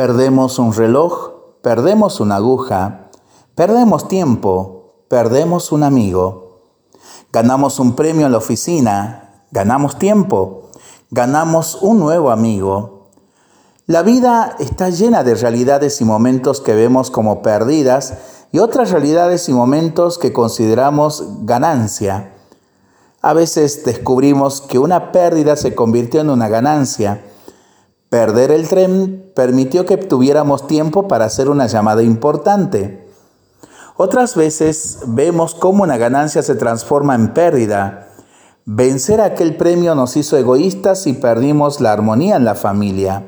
Perdemos un reloj, perdemos una aguja, perdemos tiempo, perdemos un amigo. Ganamos un premio en la oficina, ganamos tiempo, ganamos un nuevo amigo. La vida está llena de realidades y momentos que vemos como perdidas y otras realidades y momentos que consideramos ganancia. A veces descubrimos que una pérdida se convirtió en una ganancia. Perder el tren permitió que tuviéramos tiempo para hacer una llamada importante. Otras veces vemos cómo una ganancia se transforma en pérdida. Vencer aquel premio nos hizo egoístas y perdimos la armonía en la familia.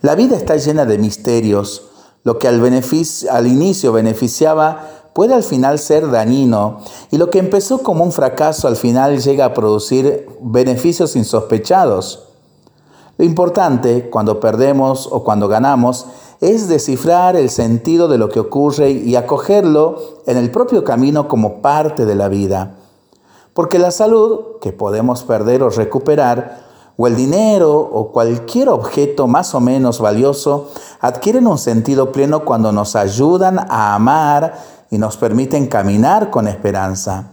La vida está llena de misterios. Lo que al, al inicio beneficiaba puede al final ser dañino y lo que empezó como un fracaso al final llega a producir beneficios insospechados. Lo importante cuando perdemos o cuando ganamos es descifrar el sentido de lo que ocurre y acogerlo en el propio camino como parte de la vida. Porque la salud, que podemos perder o recuperar, o el dinero o cualquier objeto más o menos valioso, adquieren un sentido pleno cuando nos ayudan a amar y nos permiten caminar con esperanza.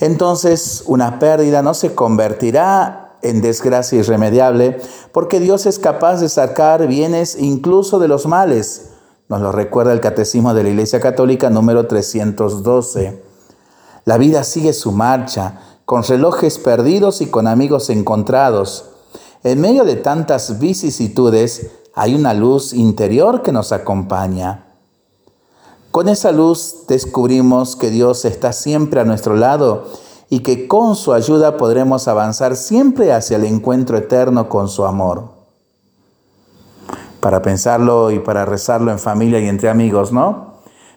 Entonces una pérdida no se convertirá en desgracia irremediable porque Dios es capaz de sacar bienes incluso de los males. Nos lo recuerda el Catecismo de la Iglesia Católica número 312. La vida sigue su marcha, con relojes perdidos y con amigos encontrados. En medio de tantas vicisitudes hay una luz interior que nos acompaña. Con esa luz descubrimos que Dios está siempre a nuestro lado y que con su ayuda podremos avanzar siempre hacia el encuentro eterno con su amor. Para pensarlo y para rezarlo en familia y entre amigos, ¿no?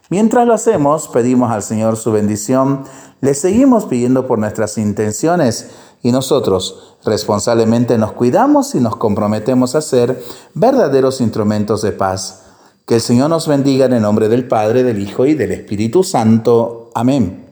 Mientras lo hacemos, pedimos al Señor su bendición, le seguimos pidiendo por nuestras intenciones y nosotros responsablemente nos cuidamos y nos comprometemos a ser verdaderos instrumentos de paz que el Señor nos bendiga en el nombre del Padre, del Hijo y del Espíritu Santo. Amén.